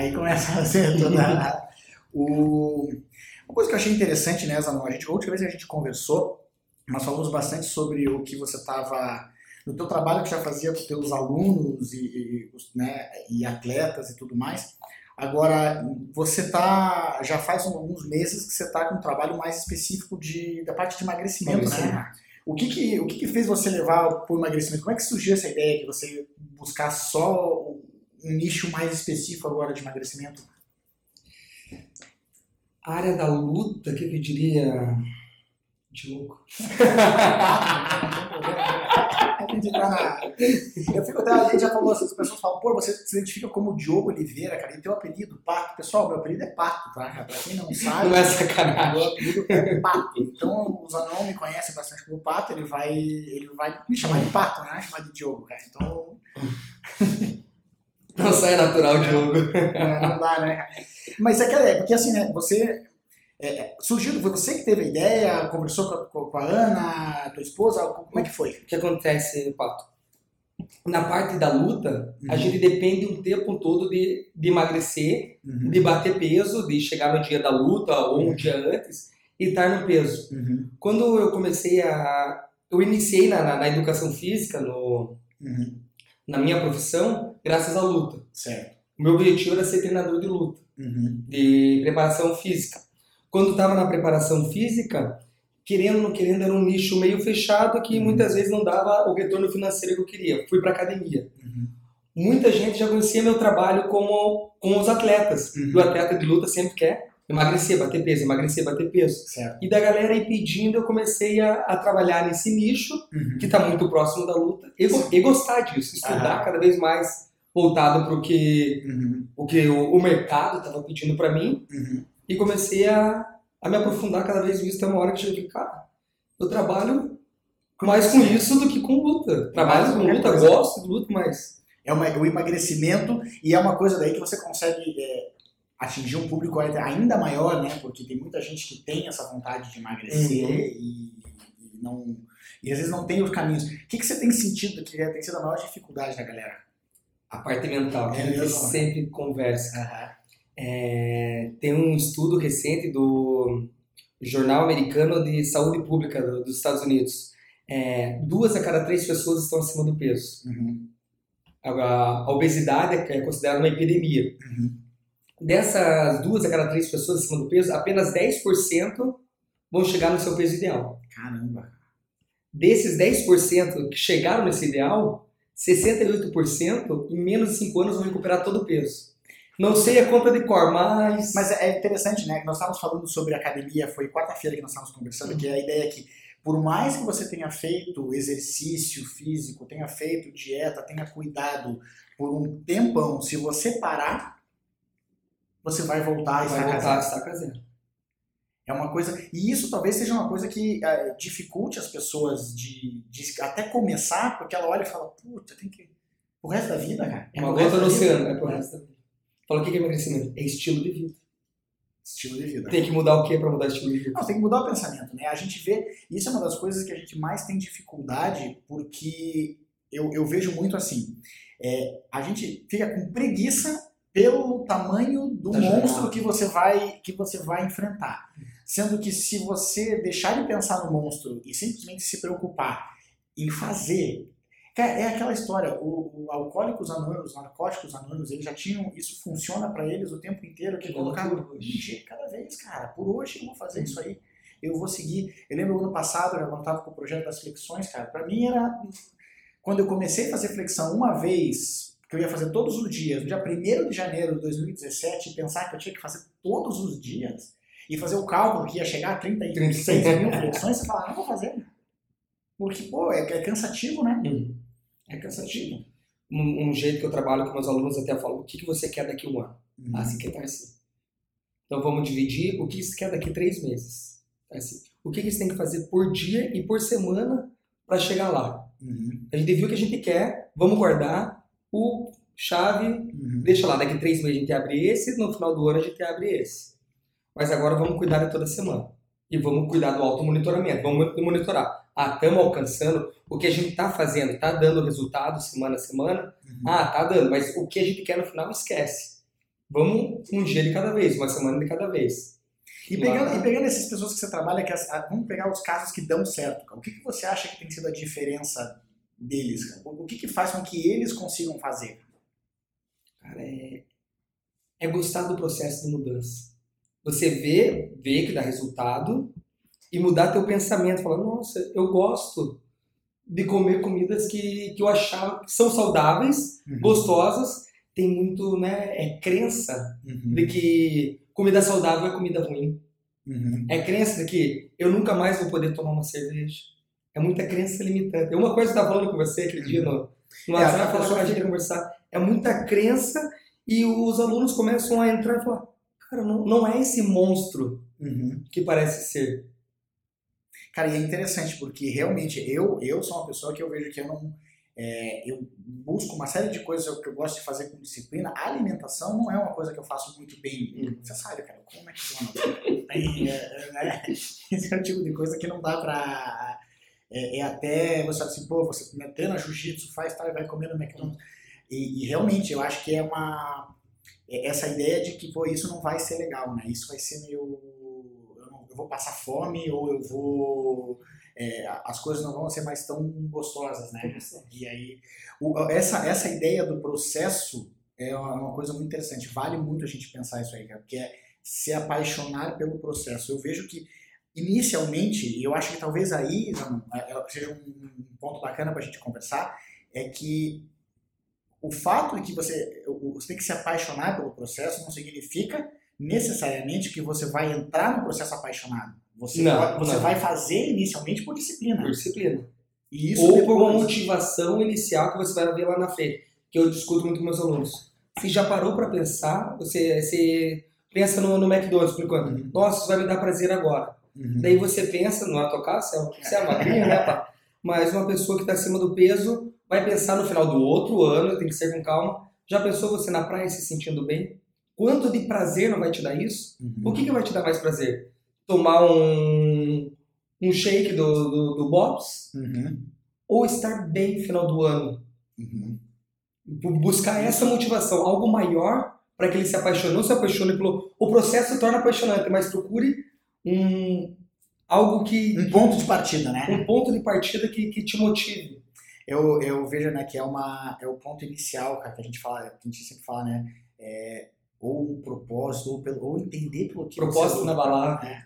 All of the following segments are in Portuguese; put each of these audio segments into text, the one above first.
Aí começa a ser toda. o... Uma coisa que eu achei interessante, né, Zanon? A, gente, a última vez que a gente conversou, nós falamos bastante sobre o que você estava. No teu trabalho que já fazia com os teus alunos e, e, né, e atletas e tudo mais. Agora, você tá. Já faz alguns meses que você está com um trabalho mais específico de, da parte de emagrecimento, né? O que que, o que que fez você levar para o emagrecimento? Como é que surgiu essa ideia de você buscar só um nicho mais específico agora de emagrecimento? A área da luta, o que eu diria? Diogo. eu fico até, a gente já falou, as pessoas falam, pô, você se identifica como Diogo Oliveira, cara, e teu apelido, Pato. Pessoal, meu apelido é Pato, tá? Pra quem não sabe, não é sacanagem. meu apelido é Pato. Então, o Zanon me conhece bastante como Pato, ele vai, ele vai me chamar de Pato, né? Chamar de Diogo, cara. Então. Não sai natural, Diogo. É, não dá, né? Mas é que é, porque assim, né, você é, surgiu, foi você que teve a ideia, conversou com a, com a Ana, tua esposa, como é que foi? O que acontece, Pato? Na parte da luta, uhum. a gente depende o tempo todo de, de emagrecer, uhum. de bater peso, de chegar no dia da luta ou um dia antes e estar no peso. Uhum. Quando eu comecei a. Eu iniciei na, na, na educação física, no, uhum. na minha profissão, graças à luta. Certo. O meu objetivo era ser treinador de luta, uhum. de preparação física. Quando estava na preparação física, querendo ou não querendo, era um nicho meio fechado que uhum. muitas vezes não dava o retorno financeiro que eu queria. Fui para academia. Uhum. Muita gente já conhecia meu trabalho como com os atletas. Uhum. E o atleta de luta sempre quer emagrecer, bater peso, emagrecer, bater peso. Certo. E da galera aí pedindo, eu comecei a, a trabalhar nesse nicho, Uhum. que está muito próximo da luta, e, e gostar disso, estudar cada vez mais voltado para o que Uhum. o, que o, o mercado estava pedindo para mim, Uhum. e comecei a, a me aprofundar cada vez mais. Tem uma hora que eu cheguei, cara, eu trabalho mais com isso do que com luta. Trabalho com luta, coisa. gosto de luta, mas É uma, o emagrecimento e é uma coisa daí que você consegue é, atingir um público ainda maior, né? Porque tem muita gente que tem essa vontade de emagrecer Uhum. e, e não e às vezes não tem os caminhos. O que, que você tem sentido que tem sido a maior dificuldade da galera? A parte mental, que É a gente sempre conversa. Aham. É, tem um estudo recente do Jornal Americano de Saúde Pública do- dos Estados Unidos. É, duas a cada três pessoas estão acima do peso. Uhum. A, a obesidade é considerada uma epidemia. Uhum. Dessas duas a cada três pessoas acima do peso, apenas 10% vão chegar no seu peso ideal. Caramba. Desses 10% que chegaram nesse ideal, 68% em menos de 5 anos vão recuperar todo o peso. Não sei a conta de cor, mas. Mas é interessante, né? Nós estávamos falando sobre academia, foi quarta-feira que nós estávamos conversando, que a ideia é que, por mais que você tenha feito exercício físico, tenha feito dieta, tenha cuidado por um tempão, se você parar, você vai voltar a vai estar voltar a casado. É uma coisa. E isso talvez seja uma coisa que eh, dificulte as pessoas de, de até começar, porque ela olha e fala, puta, tem que. O resto da vida, cara. É Uma gota no oceano, é pro resto da vida. Fala o que é emagrecimento? É estilo de vida. Estilo de vida. Tem que mudar o que para mudar estilo de vida? Não, tem que mudar o pensamento, né? A gente vê, isso é uma das coisas que a gente mais tem dificuldade, porque eu, eu vejo muito assim, é, a gente fica com preguiça pelo tamanho do monstro que você vai que você vai enfrentar. Sendo que se você deixar de pensar no monstro e simplesmente se preocupar em fazer, é aquela história, o, o Alcoólicos Anônimos, Narcóticos Anônimos, eles já tinham, isso funciona pra eles o tempo inteiro, que colocar um dia cada vez, cara, por hoje eu vou fazer isso aí, eu vou seguir. Eu lembro ano passado, né, eu tava com o projeto das flexões, cara, pra mim era, quando eu comecei a fazer flexão uma vez, que eu ia fazer todos os dias, no dia 1 de janeiro de 2017, e pensar que eu tinha que fazer todos os dias, e fazer o cálculo que ia chegar a 36 mil flexões, você fala, ah, não vou fazer. Porque, pô, é, é cansativo, né? Hum. É cansativo. um, um, jeito que eu trabalho com meus alunos até falo, o que, que você quer daqui a um ano? Uhum. Ah, você quer estar assim. Então vamos dividir o que você quer daqui a três meses. Tá assim. O que, que você tem que fazer por dia e por semana para chegar lá? Uhum. A gente viu o que a gente quer, vamos guardar o chave, uhum. deixa lá, daqui a três meses a gente abre esse, no final do ano a gente abre esse. Mas agora vamos cuidar de toda semana. E vamos cuidar do auto-monitoramento, vamos monitorar. Ah, estamos alcançando o que a gente está fazendo, está dando resultado semana a semana? Uhum. Ah, tá dando, mas o que a gente quer no final, esquece. Vamos um dia de cada vez, uma semana de cada vez. E pegando, e pegando essas pessoas que você trabalha, que as, vamos pegar os casos que dão certo. O que, que você acha que tem sido a diferença deles? O que, que faz com que eles consigam fazer? Cara, é, é gostar do processo de mudança. Você vê, vê que dá resultado e mudar teu pensamento. Falar, nossa, eu gosto de comer comidas que, que eu achava que são saudáveis, uhum. gostosas. Tem muito, né, é crença uhum. de que comida saudável é comida ruim. Uhum. É crença de que eu nunca mais vou poder tomar uma cerveja. É muita crença limitante. É uma coisa que eu estava falando com você aquele dia no, no é, WhatsApp, falar com a gente conversar. É muita crença e os alunos começam a entrar e falar, cara, não, não é esse monstro uhum. que parece ser. Cara, e é interessante porque realmente eu, eu sou uma pessoa que eu vejo que eu não. É, eu busco uma série de coisas que eu gosto de fazer com disciplina. A alimentação não é uma coisa que eu faço muito bem. Uhum. Você sabe, cara, como é que funciona? é, né? Esse é o tipo de coisa que não dá pra. É, é até você assim, pô, você treina jiu-jitsu, faz tal, e vai comer no McDonald's. E, e, realmente eu acho que é uma. É essa ideia de que, pô, isso não vai ser legal, né? Isso vai ser meio eu vou passar fome ou eu vou é, as coisas não vão ser mais tão gostosas, né? E aí o, essa essa ideia do processo é uma coisa muito interessante. Vale muito a gente pensar isso aí, cara, porque é se apaixonar pelo processo. Eu vejo que inicialmente, eu acho que talvez aí é, é, seja um ponto bacana para a gente conversar, é que o fato de que você, você tem que se apaixonar pelo processo não significa necessariamente que você vai entrar no processo apaixonado. Você, não, vai, você não. vai fazer inicialmente por disciplina. Por disciplina. Ou depois... por uma motivação inicial que você vai ver lá na frente, que eu discuto muito com meus alunos. Você já parou para pensar, você, você pensa no, no McDonald's por enquanto, uhum. nossa, isso vai me dar prazer agora. Uhum. Daí você pensa, não é tocar, você é, você é magrinha, né, pá? Mas uma pessoa que está acima do peso vai pensar no final do outro ano, tem que ser com calma. Já pensou você na praia se sentindo bem? Quanto de prazer não vai te dar isso? Uhum. O que, que vai te dar mais prazer? Tomar um, um shake do, do, do Bob's? Uhum. Ou estar bem no final do ano? Uhum. Buscar essa motivação, algo maior para que ele se apaixone. Não se apaixone pelo. O processo torna apaixonante, mas procure um, algo que. Um ponto de partida, né? Um ponto de partida que, que te motive. Eu, eu vejo né, que é, uma, é o ponto inicial, cara, que a gente fala, que a gente sempre fala, né? É, ou um propósito, ou, pelo, ou entender pelo que propósito na balada. Né?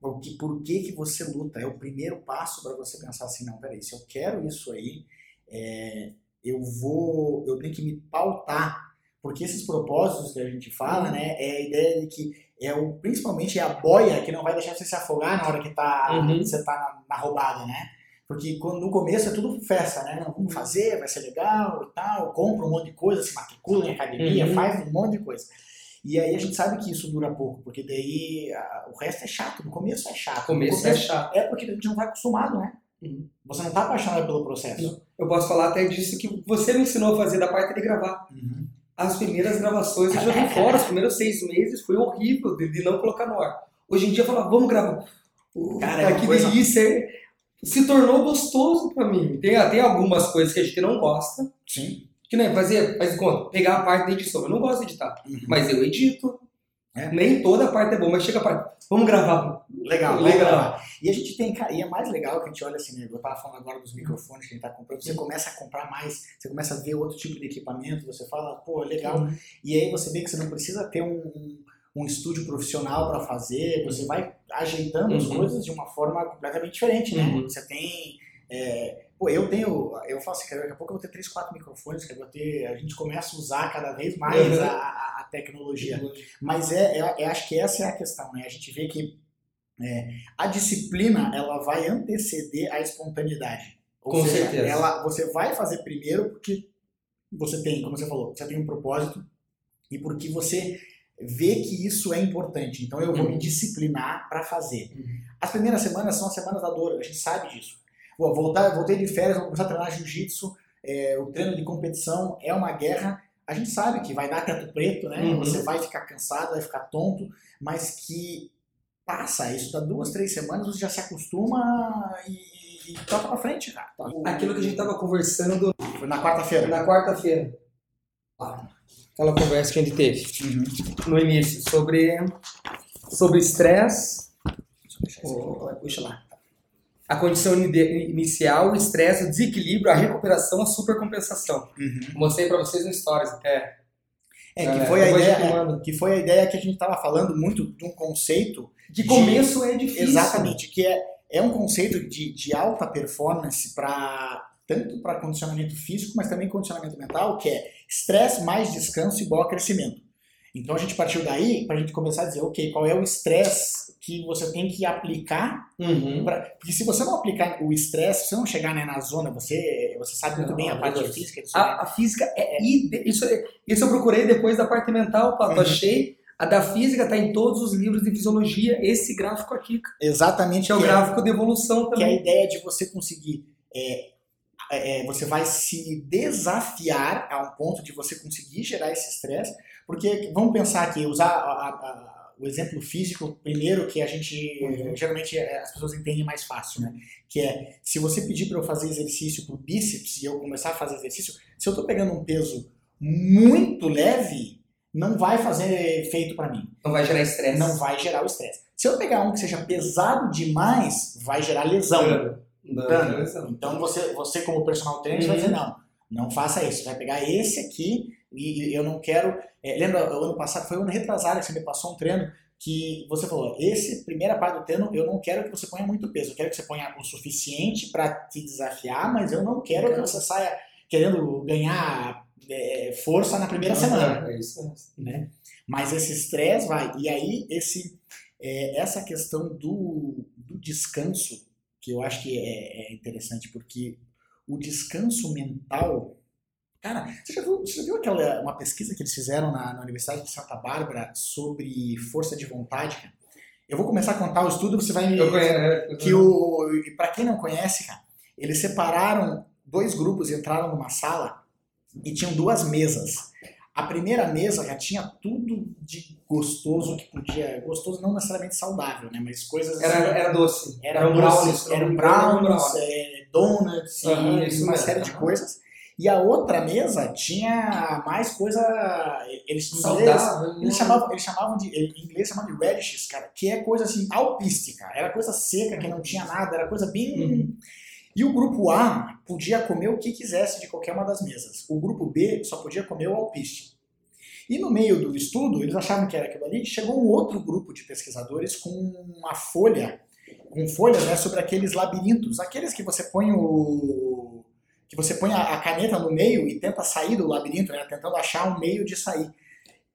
Por, que, por que, que você luta? É o primeiro passo para você pensar assim, não, peraí, se eu quero isso aí, é, eu vou, eu tenho que me pautar, porque esses propósitos que a gente fala, né, é a ideia de que é o, principalmente é a boia que não vai deixar você se afogar na hora que tá, uhum. você tá na, na roubada, né? Porque quando, no começo é tudo festa, né? Não, vamos fazer, vai ser legal e tal, compra um monte de coisa, se matricula em academia, uhum. faz um monte de coisa. E aí a gente sabe que isso dura pouco, porque daí a, o resto é chato, no começo é chato. Começo, começo é chato. É porque a gente não vai acostumado, né? Uhum. Você não está apaixonado pelo processo. Eu posso falar até disso que você me ensinou a fazer da parte de gravar. Uhum. As primeiras gravações eu joguei fora, os primeiros seis meses foi horrível de, de, não colocar no ar. Hoje em dia eu falo, vamos gravar. Cara, que coisa... delícia! Se tornou gostoso para mim. Tem, tem algumas coisas que a gente não gosta. Sim. Que nem fazer, faz conta, pegar a parte da edição. Eu não gosto de editar, uhum. mas eu edito. É. Nem toda a parte é boa, mas chega a parte. Vamos gravar. Legal, legal. E a gente tem, e é mais legal que a gente olha assim, né? Eu tava falando agora dos microfones que a gente tá comprando, você começa a comprar mais, você começa a ver outro tipo de equipamento, você fala, pô, legal. Uhum. E aí você vê que você não precisa ter um, um estúdio profissional para fazer, você vai ajeitando uhum. as coisas de uma forma completamente diferente, né? Uhum. Você tem. É, Pô, eu tenho, eu faço assim, daqui a pouco eu vou ter três, quatro microfones, que eu vou ter, a gente começa a usar cada vez mais uhum. a, a, tecnologia. Mas é, é, é, acho que essa é a questão, né? A gente vê que é, a disciplina, ela vai anteceder a espontaneidade. Ou Com seja, certeza. Ela, você vai fazer primeiro porque você tem, como você falou, você tem um propósito e porque você vê que isso é importante. Então eu vou Uhum. me disciplinar para fazer. Uhum. As primeiras semanas são as semanas da dor, a gente sabe disso. Vou voltar, voltei de férias, vou começar a treinar jiu-jitsu, é, o treino de competição é uma guerra. A gente sabe que vai dar teto preto, né? Uhum. Você vai ficar cansado, vai ficar tonto, mas que passa isso, dá duas, três semanas, você já se acostuma e, e toca pra frente, cara. Aquilo que a gente tava conversando Foi na quarta-feira. na quarta-feira. Ah, Aquela conversa que a gente teve Uhum. no início sobre sobre estresse, puxa lá. A condição inicial, o estresse, o desequilíbrio, a recuperação, a supercompensação. Uhum. Mostrei pra vocês no stories até. É, que Galera, foi, a ideia, que foi a ideia que a gente estava falando muito de um conceito De começo é difícil. Exatamente, que é, é um conceito de, de alta performance para tanto para condicionamento físico, mas também condicionamento mental, que é estresse mais descanso igual a crescimento. Então a gente partiu daí para a gente começar a dizer, ok, qual é o estresse que você tem que aplicar? Uhum. Pra, porque se você não aplicar o estresse, se você não chegar né, na zona, você, você sabe muito Não, bem a parte Deus. física disso. A, a física é, ide- isso, é- isso eu procurei depois da parte mental, Pato. Uhum. Achei. A da física tá em todos os livros de fisiologia. Esse gráfico aqui, Exatamente. que é o que gráfico de evolução que é a também. ideia de você conseguir. é, é, você vai se desafiar a um ponto de você conseguir gerar esse estresse, porque vamos pensar aqui, usar a- a- a- o exemplo físico primeiro que a gente Uhum. geralmente é, as pessoas entendem mais fácil, né? Que é se você pedir para eu fazer exercício pro bíceps e eu começar a fazer exercício, se eu tô pegando um peso muito leve, não vai fazer efeito para mim Não vai gerar estresse. não vai gerar o estresse. Se eu pegar um que seja pesado demais, vai gerar lesão. Dano. Então você, você como personal trainer, vai Uhum. dizer não, não faça isso. Você vai pegar esse aqui e eu não quero. é, lembra o ano passado foi o ano retrasado que você me passou um treino que você falou, esse primeira parte do treino eu não quero que você ponha muito peso, eu quero que você ponha o suficiente para te desafiar, mas eu não quero que você saia querendo ganhar é, força na primeira semana É isso. né? Mas esse estresse vai. E aí, esse, é, essa questão do, do descanso, que eu acho que é, é interessante, porque o descanso mental. Cara, você já viu, você já viu aquela, uma pesquisa que eles fizeram na, na Universidade de Santa Bárbara sobre força de vontade? Cara? Eu vou começar a contar o estudo, você vai me. Eu conheço. Que o. Pra quem não conhece, cara, eles separaram dois grupos e entraram numa sala e tinham duas mesas. A primeira mesa já tinha tudo de gostoso que podia. Gostoso não necessariamente saudável, né? Mas coisas. Era, assim, era doce. era Eram brownies, engano, eram brownies, é, donuts Aham, e uma série de coisas. E a outra mesa tinha mais coisa. Eles, Saudável. eles chamavam, eles chamavam de. Em inglês chamavam de radishes, cara, que é coisa assim, alpística. Era coisa seca, que não tinha nada, era coisa bem. Uhum. E o grupo A podia comer o que quisesse de qualquer uma das mesas. O grupo B só podia comer o alpiste. E no meio do estudo, eles achavam que era aquilo ali, chegou um outro grupo de pesquisadores com uma folha, com folhas né, sobre aqueles labirintos, aqueles que você põe o. que você põe a, a caneta no meio e tenta sair do labirinto, né, tentando achar um meio de sair.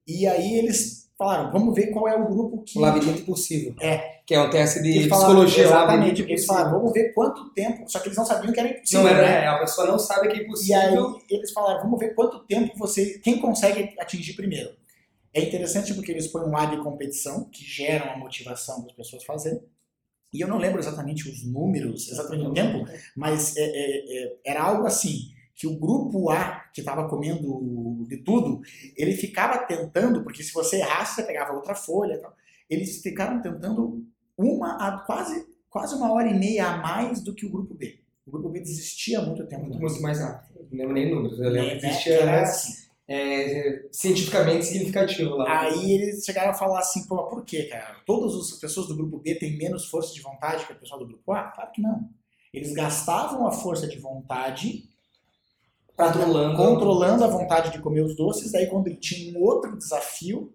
E aí eles falaram, vamos ver qual é o grupo que. O labirinto impossível. É. Que é um teste de falaram- psicologia. Exatamente. Eles falaram, vamos ver quanto tempo. Só que eles não sabiam que era impossível. Não era, né? é, a pessoa não sabe que é E impossível. aí eles falaram, vamos ver quanto tempo você. Quem consegue atingir primeiro. É interessante porque eles põem um ar de competição, que geram a motivação das pessoas fazerem. E eu não lembro exatamente os números, exatamente o tempo, mas é, é, é, era algo assim, que o grupo A, que estava comendo de tudo, ele ficava tentando, porque se você errasse, você pegava outra folha tal. Eles ficaram tentando uma a quase, quase uma hora e meia a mais do que o grupo B. O grupo B desistia há muito tempo. Muito, mais rápido. Não lembro nem números. Eu lembro Né, que né, existia era assim. é, cientificamente significativo lá. Aí eles chegaram a falar assim, pô, por quê, cara? Todas as pessoas do grupo B têm menos força de vontade que o pessoal do grupo A? Claro que não. Eles gastavam a força de vontade Controlando. controlando a vontade de comer os doces, daí quando ele tinha um outro desafio,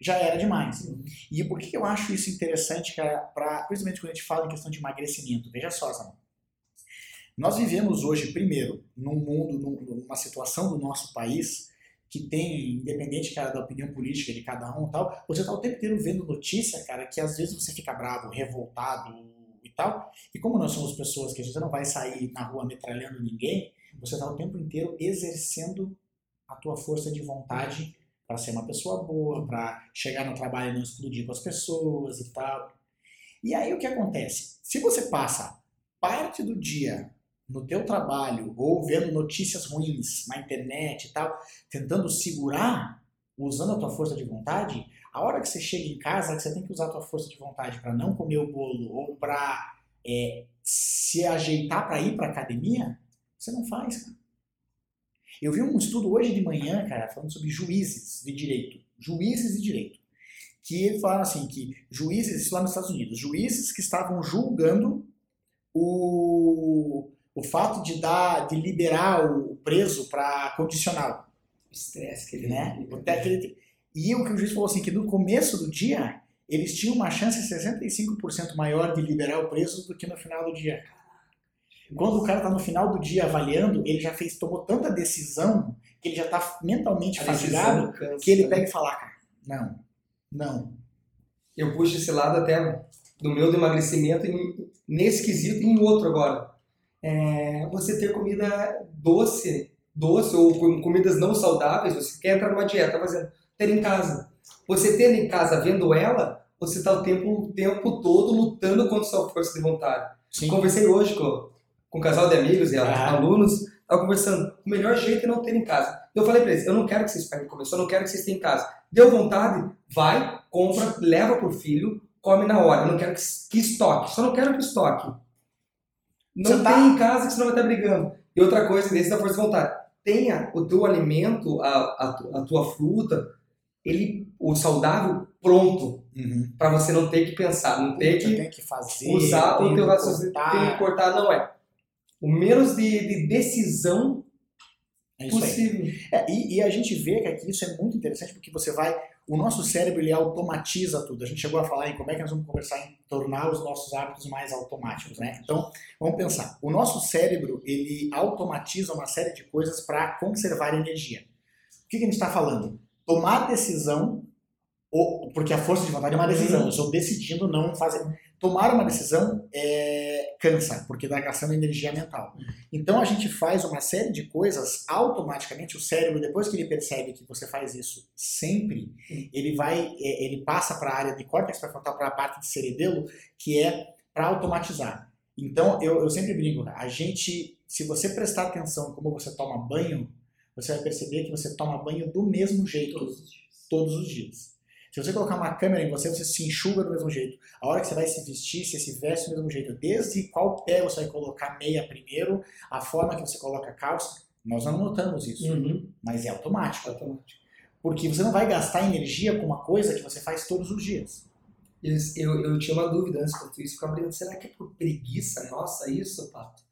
já era demais. E por que eu acho isso interessante, cara, pra, principalmente quando a gente fala em questão de emagrecimento? Veja só, Zanon. Nós vivemos hoje, primeiro, num mundo, num- numa situação do nosso país que tem, independente cara, da opinião política de cada um e tal, você tá o tempo inteiro vendo notícia, cara, que às vezes você fica bravo, revoltado e tal. E como nós somos pessoas que a gente não vai sair na rua metralhando ninguém, você tá o tempo inteiro exercendo a tua força de vontade para ser uma pessoa boa, para chegar no trabalho e não explodir com as pessoas e tal. E aí o que acontece? Se você passa parte do dia no teu trabalho ou vendo notícias ruins na internet e tal, tentando segurar, usando a tua força de vontade, a hora que você chega em casa, que você tem que usar a tua força de vontade para não comer o bolo ou para é, se ajeitar para ir para academia, você não faz, cara. Eu vi um estudo hoje de manhã, cara, falando sobre juízes de direito. Juízes de direito. Que falaram assim, que juízes, isso lá nos Estados Unidos, juízes que estavam julgando o, o fato de dar, de liberar o preso para condicional. O estresse que ele né? O E o que o juiz falou assim, que no começo do dia, eles tinham uma chance 65% maior de liberar o preso do que no final do dia. Quando o cara está no final do dia avaliando, ele já fez, tomou tanta decisão que ele já está mentalmente fatigado que ele pega e fala, cara, não, não. Eu puxo esse lado até do meu do emagrecimento nesse quesito e em outro agora. É, você ter comida doce, doce ou comidas não saudáveis, você quer entrar numa dieta, fazendo, ter em casa. Você tendo em casa, vendo ela, você está o tempo, o tempo todo lutando contra sua força de vontade. Sim. Conversei hoje com, com um casal de amigos e ah. alunos, estava conversando, o melhor jeito é não ter em casa. Eu falei para eles, eu não quero que vocês peguem comer, só não quero que vocês tenham em casa. Deu vontade? Vai, compra, leva pro filho, come na hora. Eu não quero que, que estoque, só não quero que estoque. Não você tem tá... em casa que você não vai estar brigando. E outra coisa, desse da força de vontade, tenha o teu alimento, a, a, a tua fruta, ele, o saudável pronto, uhum. para você não ter que pensar, não ter que, que fazer, usar o teu raciocínio, tem que cortar, não é o menos de, de decisão é possível. É, e, e, a gente vê que aqui isso é muito interessante porque você vai. O nosso cérebro ele automatiza tudo. A gente chegou a falar em como é que nós vamos conversar em tornar os nossos hábitos mais automáticos, né? Então, vamos pensar. O nosso cérebro ele automatiza uma série de coisas para conservar energia. O que, que a gente está falando? Tomar decisão, ou, porque a força de vontade é uma decisão. Eu estou decidindo não fazer tomar uma decisão é, cansa, porque está gastando energia mental. Então a gente faz uma série de coisas automaticamente. O cérebro, depois que ele percebe que você faz isso sempre, ele vai, é, ele passa para a área de córtex pré-frontal, para a parte de cerebelo, que é para automatizar. Então eu, eu sempre brinco, a gente, se você prestar atenção como você toma banho, você vai perceber que você toma banho do mesmo jeito todos os dias. Todos os dias. Se você colocar uma câmera em você, você se enxuga do mesmo jeito. A hora que você vai se vestir, você se veste do mesmo jeito. Desde qual pé você vai colocar meia primeiro, a forma que você coloca a calça, nós não notamos isso. Uhum. Mas é automático. É automático. Porque você não vai gastar energia com uma coisa que você faz todos os dias. Eu, eu, eu tinha uma dúvida antes quando isso, ficava brincando, será que é por preguiça nossa isso, Pato?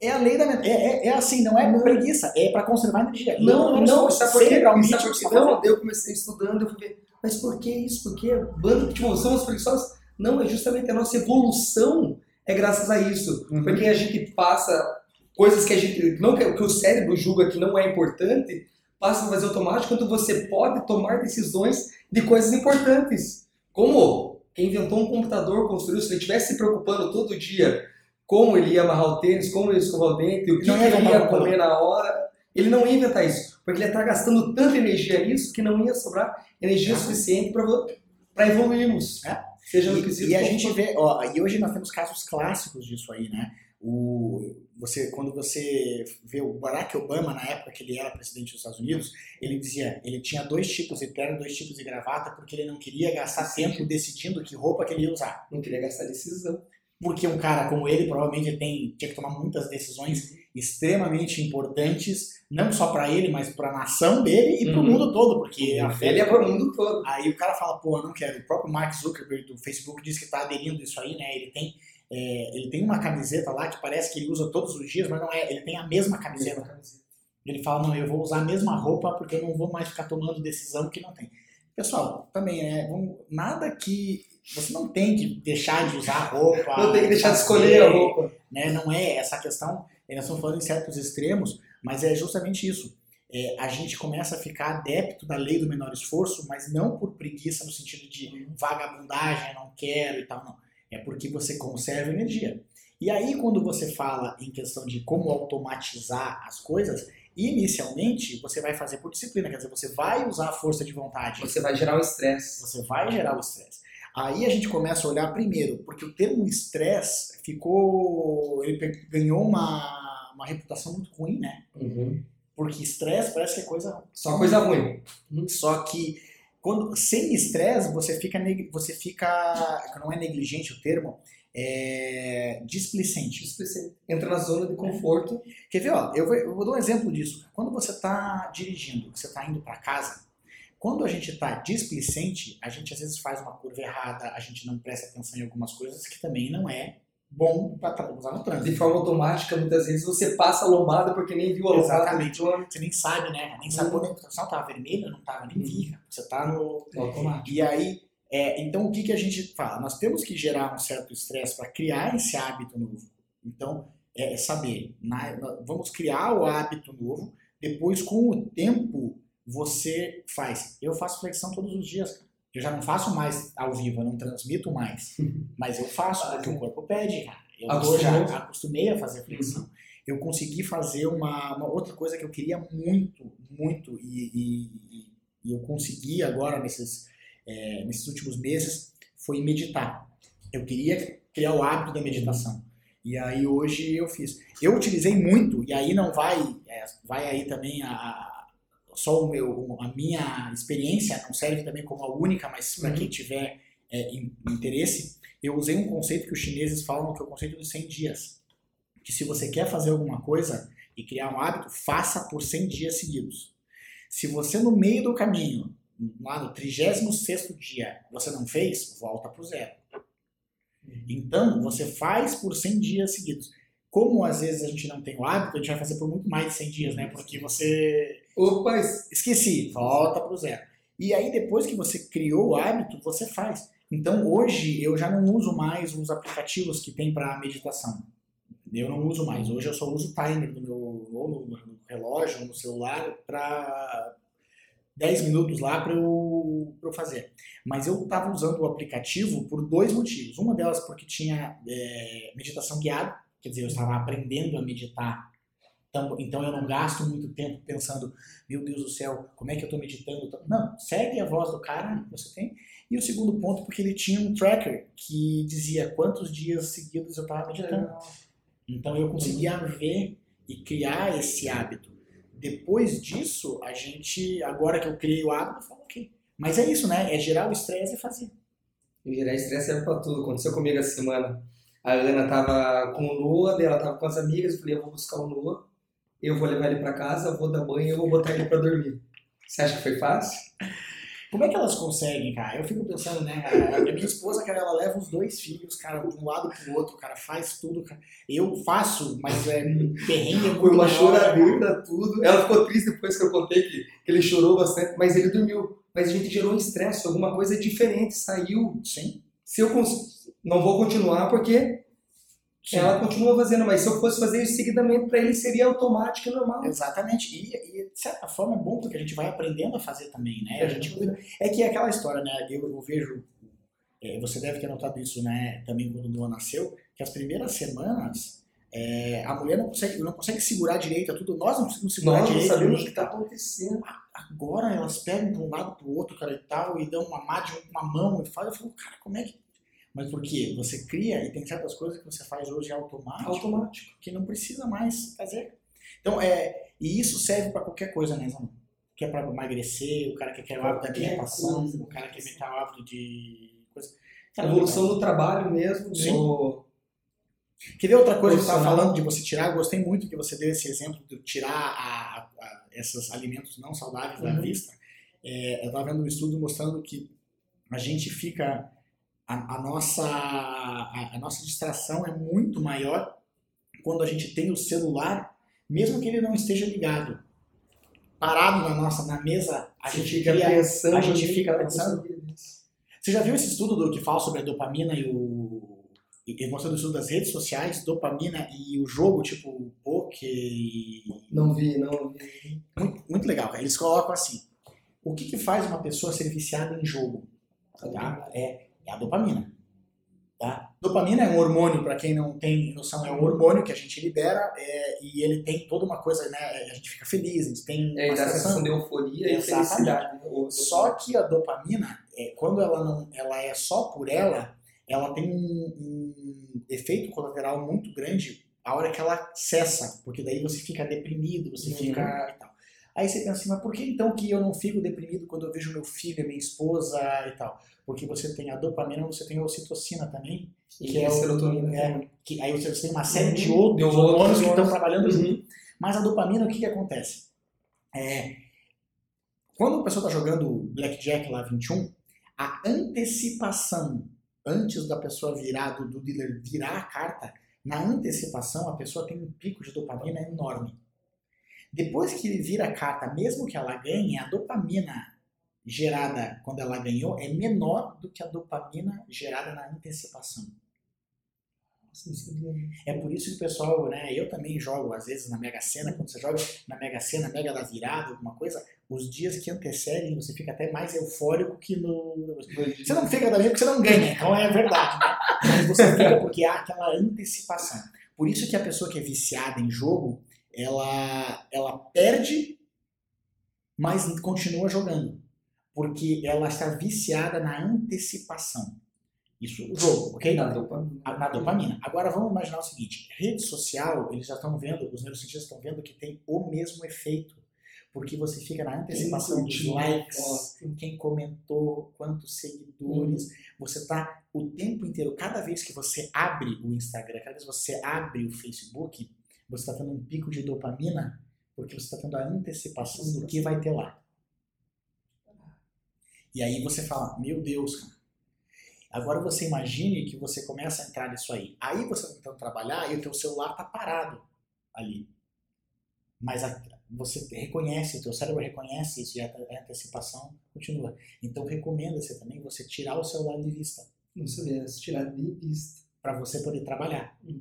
É a lei da é, é, é assim, não é por preguiça, é para conservar energia. Não, não, não, sabe por quê? Sabe por quê? Não, eu comecei estudando, eu fui ver, mas por que isso? Por que bando tipo, somos preguiçosos? Não, é justamente a nossa evolução é graças a isso. Uhum. Porque a gente passa coisas que a gente não que, que o cérebro julga que não é importante, passa a fazer automático quando você pode tomar decisões de coisas importantes. Como quem inventou um computador, construiu, se ele estivesse se preocupando todo dia como ele ia amarrar o tênis, como ele ia escovar o dente, o que, que ele ia comer na hora, ele não ia inventar isso. Porque ele ia estar gastando tanta energia nisso que não ia sobrar energia suficiente para evoluirmos. É. Seja no e, e a gente vê, ó, e hoje nós temos casos clássicos disso aí, né? O, você, quando você vê o Barack Obama, na época que ele era presidente dos Estados Unidos, ele dizia, ele tinha dois tipos de terno, dois tipos de gravata, porque ele não queria gastar Sim. tempo decidindo que roupa que ele ia usar. Não queria gastar decisão. Porque um cara como ele provavelmente tem, tinha que tomar muitas decisões extremamente importantes, não só para ele, mas para a nação dele e para o uhum. mundo todo, porque a fé é para o mundo todo. Aí o cara fala, pô, eu não quero. O próprio Mark Zuckerberg do Facebook diz que está aderindo isso aí, né? Ele tem, é, ele tem uma camiseta lá que parece que ele usa todos os dias, mas não é. Ele tem a mesma camiseta. Ele fala, não, eu vou usar a mesma roupa porque eu não vou mais ficar tomando decisão que não tem. Pessoal, também, né? Nada que você não tem que deixar de usar roupa. Não tem que deixar de escolher a roupa. Né? Não é essa questão nós estamos falando em certos extremos, mas é justamente isso. É, a gente começa a ficar adepto da lei do menor esforço, mas não por preguiça no sentido de vagabundagem, não quero e tal, não. É porque você conserva energia. E aí, quando você fala em questão de como automatizar as coisas, Inicialmente, você vai fazer por disciplina, quer dizer, você vai usar a força de vontade. Você vai gerar o estresse. Você vai gerar o estresse. Aí a gente começa a olhar primeiro, porque o termo estresse ficou. Ele ganhou uma, uma reputação muito ruim, né? Uhum. Porque estresse parece que é coisa. Só coisa ruim. Só que quando sem estresse você fica você fica não é negligente o termo é displicente. displicente. Entra na zona de conforto. Quer ver? Ó, eu, vou, eu vou dar um exemplo disso. Quando você está dirigindo, você está indo para casa, quando a gente está displicente, a gente às vezes faz uma curva errada, a gente não presta atenção em algumas coisas que também não é bom para usar no trânsito. De forma automática, muitas vezes você passa a lombada porque nem viu a lombada. Exatamente. Você nem sabe, né? Nem sabe quando a situação estava vermelha, não estava, nem vi. Você está no... no automático. E aí, é, então o que, que a gente fala? Nós temos que gerar um certo estresse para criar esse hábito novo. Então, é, é saber, na, vamos criar o hábito novo, depois com o tempo você faz. Eu faço flexão todos os dias, cara. Eu já não faço mais ao vivo, eu não transmito mais. Mas eu faço porque o corpo pede, cara. Eu já acostumei a fazer flexão. Uhum. Eu consegui fazer uma, uma, outra coisa que eu queria muito, muito, e, e, e eu consegui agora nesses, é, nesses últimos meses, foi meditar. Eu queria criar o hábito da meditação. E aí hoje eu fiz. Eu utilizei muito, e aí não vai, é, vai aí também a, só o meu, a minha experiência não serve também como a única, mas para uhum. quem tiver é, interesse, eu usei um conceito que os chineses falam que é o conceito dos 100 dias. Que se você quer fazer alguma coisa e criar um hábito, faça por 100 dias seguidos. Se você no meio do caminho, lá no 36º dia, você não fez, volta para o zero. Uhum. Então, você faz por 100 dias seguidos. Como às vezes a gente não tem o hábito, a gente vai fazer por muito mais de 100 dias, né? Porque você Opa, esqueci, volta para o zero. E aí depois que você criou o hábito, você faz. Então hoje eu já não uso mais os aplicativos que tem para meditação. Eu não uso mais. Hoje eu só uso o timer do meu ou no relógio ou no celular para 10 minutos lá para eu, eu fazer. Mas eu estava usando o aplicativo por dois motivos. Uma delas porque tinha é, meditação guiada, quer dizer, eu estava aprendendo a meditar então, então eu não gasto muito tempo pensando, meu Deus do céu, como é que eu estou meditando? Não, segue a voz do cara que você tem. E o segundo ponto, porque ele tinha um tracker que dizia quantos dias seguidos eu estava meditando. Então eu conseguia ver e criar esse hábito. Depois disso, a gente, agora que eu criei o hábito, eu falo, ok. Mas é isso, né? É gerar o estresse e fazer. E gerar estresse serve pra tudo. Aconteceu comigo essa semana. A Ana tava com o Noah, ela tava com as amigas, eu falei, eu vou buscar o Noah eu vou levar ele para casa, vou dar banho e eu vou botar ele para dormir. Você acha que foi fácil? Como é que elas conseguem, cara? Eu fico pensando, né? A minha esposa, cara, ela leva os dois filhos, cara, de um lado pro outro, cara, faz tudo, cara. Eu faço, mas é um perrengue. Foi uma choradeira, tudo. Ela ficou triste depois que eu contei que, que ele chorou bastante, mas ele dormiu. Mas a gente gerou um estresse, alguma coisa diferente, saiu. Sim. Se eu cons... não vou continuar porque Sim. Ela continua fazendo, mas se eu fosse fazer isso seguidamente, para ele seria automático e normal. Exatamente. E, e, de certa forma é bom porque a gente vai aprendendo a fazer também, né? A gente É que é aquela história, né? Eu, eu vejo, é, você deve ter notado isso, né? Também quando o Noah nasceu, que as primeiras semanas é, a mulher não consegue, não consegue segurar direito a tudo. Nós não conseguimos segurar Nós direito. Nós sabemos o que está acontecendo. Agora elas pegam para um lado para o outro, cara, e tal, e dão uma má de uma mão e fazem. Eu falo, cara, como é que mas por quê? Você cria e tem certas coisas que você faz hoje automático, automático. que não precisa mais fazer. Então, é, e isso serve para qualquer coisa, né? Que é para emagrecer, o cara que quer o hábito da alimentação, o cara que quer o hábito de coisa. Cara, evolução do trabalho mesmo. Sim. No... Quer ver outra coisa que eu estava falando de você tirar? Eu gostei muito que você deu esse exemplo de tirar a, a, esses alimentos não saudáveis uhum. da vista. É, eu estava vendo um estudo mostrando que a gente fica a, a nossa, a, a, nossa distração é muito maior quando a gente tem o celular, mesmo que ele não esteja ligado. Parado na nossa na mesa, a Você gente fica pensando. A gente fica pensando. Você já viu esse estudo do que fala sobre a dopamina e o. E mostrando o estudo das redes sociais, dopamina e o jogo, tipo poker. Não vi, não vi. Muito, muito legal. Eles colocam assim: o que, que faz uma pessoa ser viciada em jogo? Tá? É é a dopamina. Tá? Dopamina é um hormônio, para quem não tem noção, é um hormônio que a gente libera é, e ele tem toda uma coisa, né? A gente fica feliz, a gente tem é, uma sensação de euforia e felicidade. Só que a dopamina, é, quando ela não, ela é só por ela, ela tem um, um efeito colateral muito grande a hora que ela cessa, porque daí você fica deprimido, você uhum. fica. Aí você pensa assim, mas por que então que eu não fico deprimido quando eu vejo meu filho, minha esposa e tal? Porque você tem a dopamina, você tem a ocitocina também, que é a serotonina. É, que, aí você tem uma série de uhum. outros hormônios que estão trabalhando uhum. junto. Mas a dopamina, o que, que acontece? É, quando a pessoa está jogando Blackjack lá 21, a antecipação antes da pessoa virar, do, do dealer virar a carta, na antecipação a pessoa tem um pico de dopamina enorme. Depois que ele vira a carta, mesmo que ela ganhe, a dopamina gerada quando ela ganhou é menor do que a dopamina gerada na antecipação. É por isso que o pessoal, né, eu também jogo às vezes na Mega Sena, quando você joga na Mega Sena, Mega da Virada, alguma coisa, os dias que antecedem você fica até mais eufórico que no. Você não fica também porque você não ganha, então é verdade, né? Mas você fica porque há aquela antecipação. Por isso que a pessoa que é viciada em jogo, ela, ela perde, mas continua jogando. Porque ela está viciada na antecipação. Isso, o jogo, ok? Na dopamina. Na dopamina. Agora vamos imaginar o seguinte: rede social, eles já estão vendo, os neurocientistas estão vendo que tem o mesmo efeito. Porque você fica na antecipação dos likes, quem comentou, quantos seguidores. Hum. Você está o tempo inteiro, cada vez que você abre o Instagram, cada vez que você abre o Facebook, você está tendo um pico de dopamina, porque você está tendo a antecipação do que vai ter lá. E aí você fala, meu Deus, cara Agora você imagine que você começa a entrar nisso aí. Aí você está tentando trabalhar e o teu celular está parado ali. Mas a, você reconhece, o teu cérebro reconhece isso e a, a antecipação continua. Então recomenda-se também você tirar o celular de vista. Não sabia, tirar de vista. Para você poder trabalhar. Hum.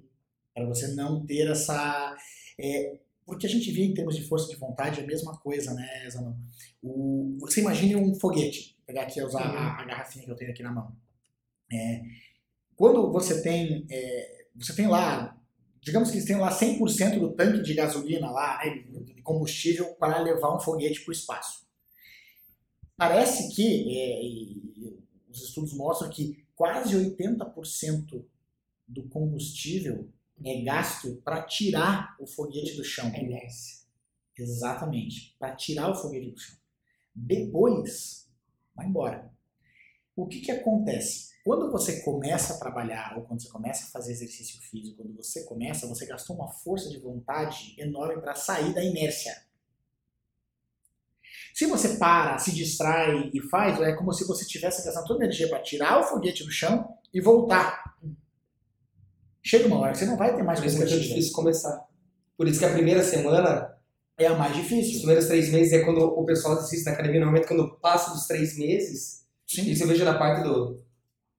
Para você não ter essa... É, porque a gente vê em termos de força de vontade a mesma coisa, né, Zanon? O, você imagine um foguete. Vou pegar aqui, usar a, a garrafinha que eu tenho aqui na mão. É, quando você tem, é, você tem lá, digamos que você tem lá 100% do tanque de gasolina lá, né, de combustível para levar um foguete para o espaço. Parece que, é, os estudos mostram que quase 80% do combustível é gasto para tirar o foguete do chão. É inércia. Exatamente, para tirar o foguete do chão. Depois, vai embora. O que, que acontece? Quando você começa a trabalhar ou quando você começa a fazer exercício físico, quando você começa, você gastou uma força de vontade enorme para sair da inércia. Se você para, se distrai e faz, é como se você tivesse gastando toda a energia para tirar o foguete do chão e voltar. Chega uma hora que você não vai ter mais Por isso que é difícil começar. Por isso que a primeira semana é a mais difícil. Os primeiros três meses é quando o pessoal assiste na academia. Normalmente, quando passa dos três meses, Sim. isso eu vejo na parte do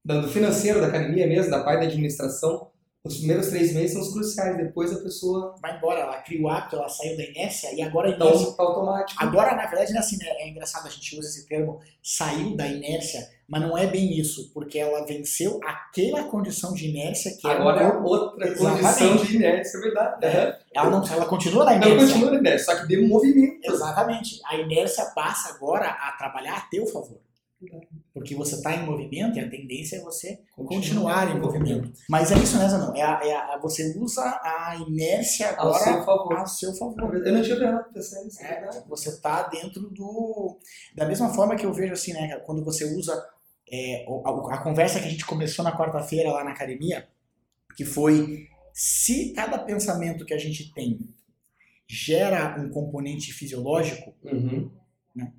do financeiro da academia mesmo, da parte da administração, os primeiros três meses são os cruciais, depois a pessoa... Vai embora, ela cria o hábito, ela saiu da inércia e agora a então, inércia... Automático. Agora, na verdade, é assim, né? é engraçado, a gente usa esse termo, saiu da inércia, mas não é bem isso, porque ela venceu aquela condição de inércia que agora é outra Exatamente. condição de inércia, é verdade. É. Ela, não, ela continua na inércia. Ela continua na inércia, só que deu um movimento. Exatamente. A inércia passa agora a trabalhar a teu favor. Porque você está em movimento e a tendência é você continuar, continuar em movimento. Mas é isso, né, Zanon? É, a, é a, você usa a inércia agora ao seu favor. Ao seu favor. Eu não tinha pensado nisso. É, você está dentro do... Da mesma forma que eu vejo assim, né, quando você usa é, a, a conversa que a gente começou na quarta-feira lá na academia, que foi se cada pensamento que a gente tem gera um componente fisiológico, uhum. né,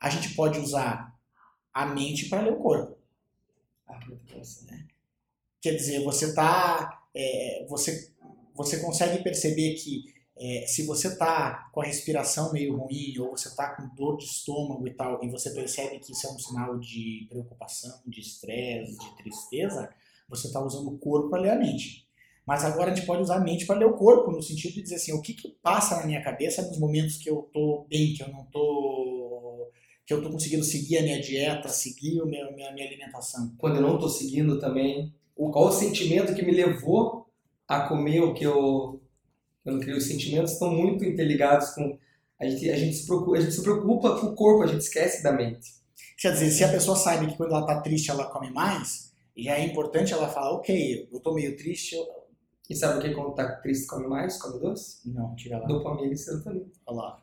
a gente pode usar a mente para ler o corpo. Ah, né? Quer dizer, você tá, é, você, você consegue perceber que é, se você tá com a respiração meio ruim ou você tá com dor de estômago e tal, e você percebe que isso é um sinal de preocupação, de estresse, de tristeza, você está usando o corpo para ler a mente. Mas agora a gente pode usar a mente para ler o corpo, no sentido de dizer assim, o que, que passa na minha cabeça nos momentos que eu tô bem, que eu não tô que eu estou conseguindo seguir a minha dieta, seguir a minha, minha, minha alimentação. Quando eu não estou seguindo também. qual o sentimento que me levou a comer o que eu, eu não queria. Os sentimentos estão muito interligados com a gente, a gente se preocupa, a gente se preocupa com o corpo, a gente esquece da mente. Quer dizer, se a pessoa sabe que quando ela tá triste ela come mais, já é importante ela falar, ok, eu tô meio triste, eu... E sabe o que quando tá triste come mais, come doce? Não, tira lá. Dopamina e serotonina. Olha lá.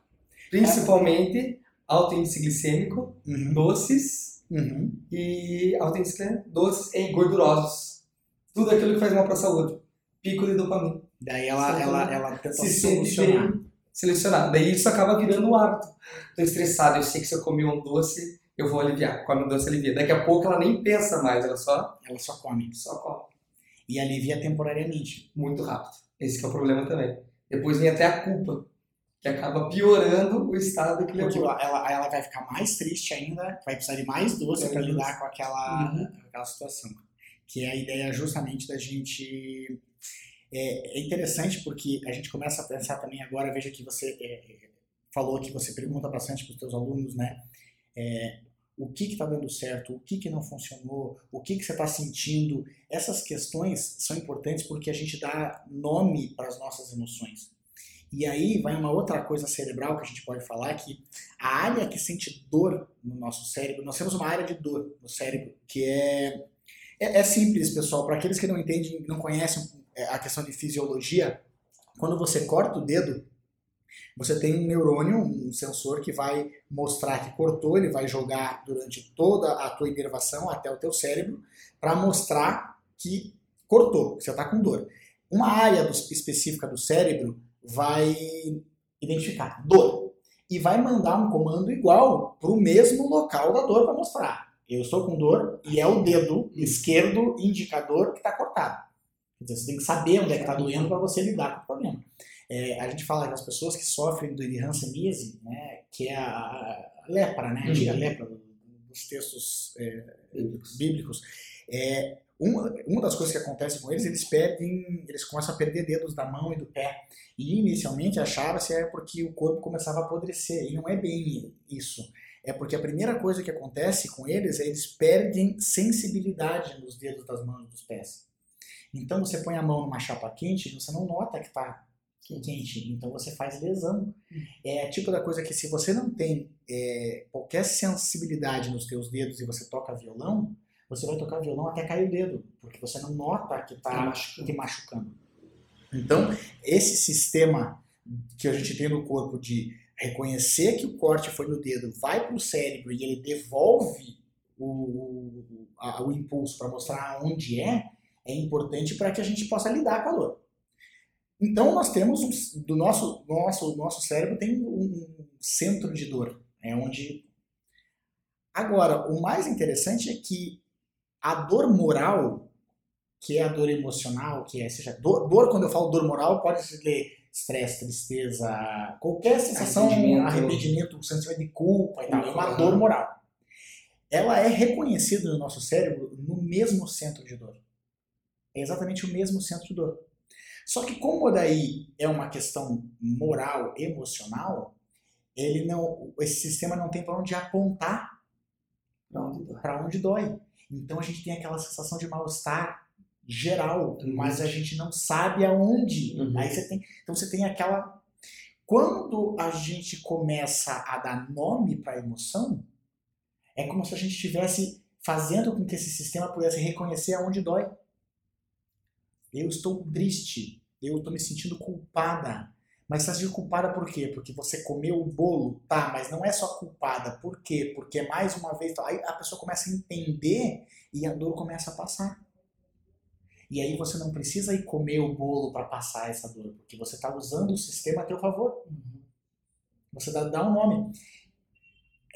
Principalmente alto índice glicêmico, Uhum. doces Uhum. e alto índice glicêmico, doces e gordurosos. Tudo aquilo que faz mal para a saúde. Pico de dopamina. Daí ela, ela, ela tenta Se solucionar. bem selecionado. Daí isso acaba virando um hábito. Tô estressado, eu sei que se eu comer um doce, eu vou aliviar. Come um doce, alivia. Daqui a pouco ela nem pensa mais, ela só, Ela só come. só come. E alivia temporariamente. Muito rápido. Esse é o problema também. Depois vem até a culpa, que acaba piorando o estado que Porque levou. ela, ela vai ficar mais triste ainda, vai precisar de mais doce para lidar com aquela, Uhum. aquela situação. Que é a ideia justamente da gente. É, é interessante porque a gente começa a pensar também agora, veja que você é, falou que você pergunta bastante para os seus alunos, né? É, o que está dando certo, o que, que não funcionou, o que, que você está sentindo. Essas questões são importantes porque a gente dá nome para as nossas emoções. E aí vai uma outra coisa cerebral que a gente pode falar que a área que sente dor no nosso cérebro, nós temos uma área de dor no cérebro que é é, é simples, pessoal. Para aqueles que não entendem, não conhecem é, a questão de fisiologia, quando você corta o dedo, você tem um neurônio, um sensor que vai mostrar que cortou, ele vai jogar durante toda a tua inervação até o teu cérebro para mostrar que cortou, que você está com dor. Uma área específica do cérebro vai identificar dor e vai mandar um comando igual para o mesmo local da dor para mostrar. Eu estou com dor e é o dedo esquerdo indicador que está cortado. Dizer, você tem que saber onde é que está doendo para você lidar com o problema. É, a gente fala que as pessoas que sofrem de hanseníase, né, que é a, lepra, né, a antiga Uhum. lepra do- dos textos é, bíblicos, é, uma, uma das coisas que acontece com eles, eles perdem, eles começam a perder dedos da mão e do pé. E inicialmente achava-se é porque o corpo começava a apodrecer. E não é bem isso. É porque a primeira coisa que acontece com eles é eles perdem sensibilidade nos dedos das mãos e dos pés. Então você põe a mão numa chapa quente e você não nota que está quente. Então você faz lesão. É a tipo da coisa que se você não tem é, qualquer sensibilidade nos teus dedos e você toca violão, você vai tocar violão até cair o dedo, porque você não nota que Tá está machucando. te machucando. Então, esse sistema que a gente tem no corpo de reconhecer que o corte foi no dedo, vai para o cérebro e ele devolve o, o, a- o impulso para mostrar onde é, é importante para que a gente possa lidar com a dor. Então, nós temos, um, do nosso, nosso, nosso cérebro tem um centro de dor, é onde... Agora, o mais interessante é que a dor moral, que é a dor emocional, que é, seja, dor, dor quando eu falo dor moral, pode ser estresse, tristeza, qualquer sensação, Arrependimento. arrependimento, sentimento de culpa e tal, é uma Uhum. dor moral. Ela é reconhecida no nosso cérebro no mesmo centro de dor. É exatamente o mesmo centro de dor. Só que como daí é uma questão moral, emocional, ele não, esse sistema não tem para onde apontar para onde dói. Então a gente tem aquela sensação de mal-estar geral, Uhum. mas a gente não sabe aonde. Uhum. Aí você tem, então você tem aquela quando a gente começa a dar nome para a emoção, é como se a gente estivesse fazendo com que esse sistema pudesse reconhecer aonde dói. Eu estou triste, eu estou me sentindo culpada. Mas você está sentindo culpada por quê? Porque você comeu o bolo, tá? Mas não é só culpada. Por quê? Porque mais uma vez. Aí a pessoa começa a entender e a dor começa a passar. E aí você não precisa ir comer o bolo para passar essa dor, porque você está usando o sistema a teu favor. Você dá, dá um nome.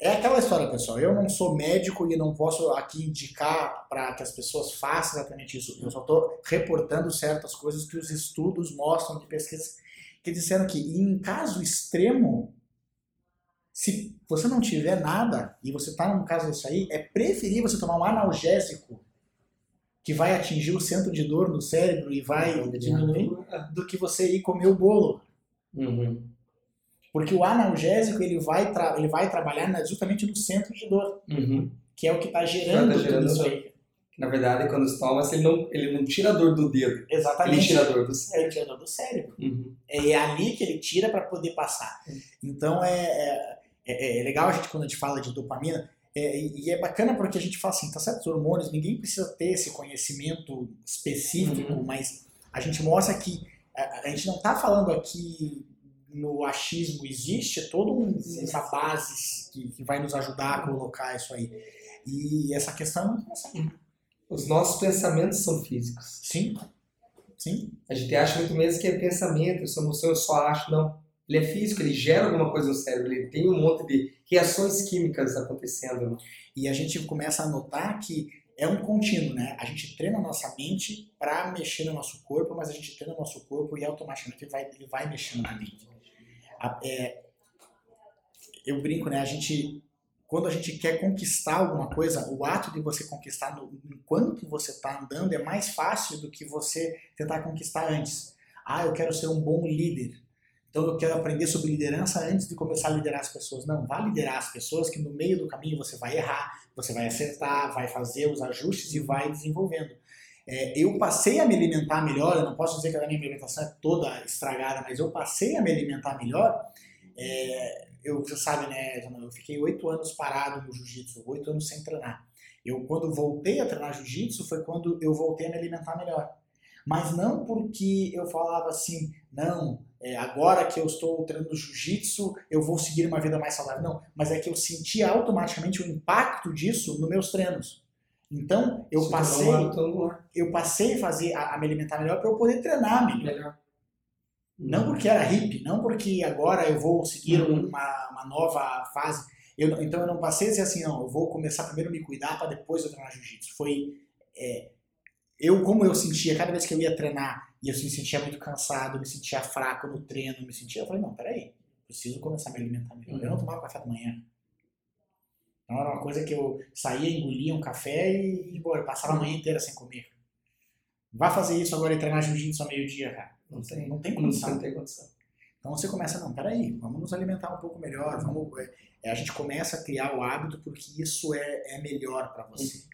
É aquela história, pessoal. Eu não sou médico e não posso aqui indicar para que as pessoas façam exatamente isso. Eu só estou reportando certas coisas que os estudos mostram de pesquisas que disseram que em caso extremo, se você não tiver nada e você está num caso desse aí, é preferível você tomar um analgésico que vai atingir o centro de dor no cérebro e vai diminuir do que você ir comer o bolo. Uhum. Porque o analgésico ele vai, ele vai trabalhar justamente no centro de dor, Uhum. que é o que está gerando Tá gerando tudo isso aí. Na verdade, quando estoma, ele não, ele não tira a dor do dedo. Exatamente. Ele tira a dor do cérebro. Ele tira a dor do cérebro. Uhum. É ali que ele tira para poder passar. Então é, é, é, é, legal a gente quando a gente fala de dopamina. É, e é bacana porque a gente fala assim, tá certo, os hormônios, ninguém precisa ter esse conhecimento específico, Uhum. mas a gente mostra que a, a gente não tá falando aqui no achismo, existe toda um- uma base que, que vai nos ajudar a colocar isso aí. E essa questão é muito interessante. Os nossos pensamentos são físicos. Sim, sim. A gente acha muito mesmo que é pensamento, essa emoção eu só acho. Não. Ele é físico, ele gera alguma coisa no cérebro, ele tem um monte de reações químicas acontecendo. E a gente começa a notar que é um contínuo, né? A gente treina a nossa mente para mexer no nosso corpo, mas a gente treina o nosso corpo e automaticamente ele vai, ele vai mexendo na mente. A- é, eu brinco, né? A gente, quando a gente quer conquistar alguma coisa, o ato de você conquistar no, enquanto você está andando é mais fácil do que você tentar conquistar antes. Ah, eu quero ser um bom líder. Então eu quero aprender sobre liderança antes de começar a liderar as pessoas. Não, vá liderar as pessoas que no meio do caminho você vai errar, você vai acertar, vai fazer os ajustes e vai desenvolvendo. É, eu passei a me alimentar melhor, eu não posso dizer que a minha alimentação é toda estragada, mas eu passei a me alimentar melhor. É, eu, você sabe, né, eu fiquei oito anos parado no jiu-jitsu, oito anos sem treinar. Eu, quando voltei a treinar jiu-jitsu, foi quando eu voltei a me alimentar melhor. Mas não porque eu falava assim, não, é, agora que eu estou treinando jiu-jitsu, eu vou seguir uma vida mais saudável. Não, mas é que eu sentia automaticamente o impacto disso nos meus treinos. Então, eu Se passei, eu passei a fazer a, a me alimentar melhor para eu poder treinar melhor. Melhor. Não porque era hippie, não porque agora eu vou seguir Uhum. uma, uma nova fase. Eu, então eu não passei a dizer assim, não, eu vou começar primeiro a me cuidar para depois eu treinar jiu-jitsu. Foi. é, eu, como eu sentia, cada vez que eu ia treinar e eu me sentia muito cansado, me sentia fraco no treino, me sentia, eu falei, não, peraí, preciso começar a me alimentar melhor. Eu não tomava café da manhã. Então era uma coisa que eu saía, engolia um café e ia embora, eu passava a manhã inteira sem comer. Vai fazer isso agora e treinar jiu-jitsu ao meio-dia, cara. Não tem, Não tem não condição. tem condição. Então você começa, não, peraí, vamos nos alimentar um pouco melhor, vamos, é, a gente começa a criar o hábito porque isso é, é melhor para você.